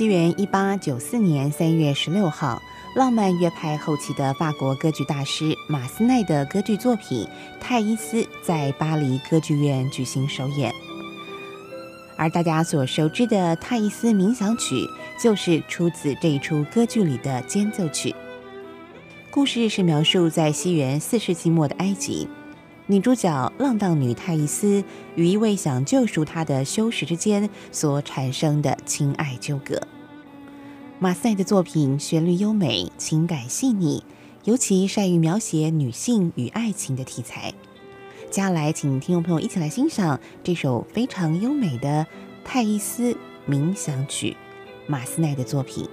西元一八九四年三月十六号，浪漫乐派后期的法国歌剧大师马斯奈的歌剧作品《泰伊斯》在巴黎歌剧院举行首演。而大家所熟知的《泰伊斯冥想曲》就是出自这一出歌剧里的间奏曲。故事是描述在西元四世纪末的埃及，女主角浪荡女泰伊斯与一位想救赎她的修士之间所产生的情爱纠葛。马赛的作品旋律优美，情感细腻，尤其善于描写女性与爱情的题材。接下来，请听众朋友一起来欣赏这首非常优美的《泰伊斯冥想曲》，马斯奈的作品。